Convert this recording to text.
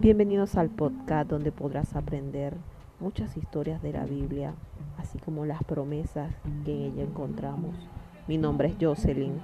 Bienvenidos al podcast donde podrás aprender muchas historias de la Biblia, así como las promesas que en ella encontramos. Mi nombre es Jocelyn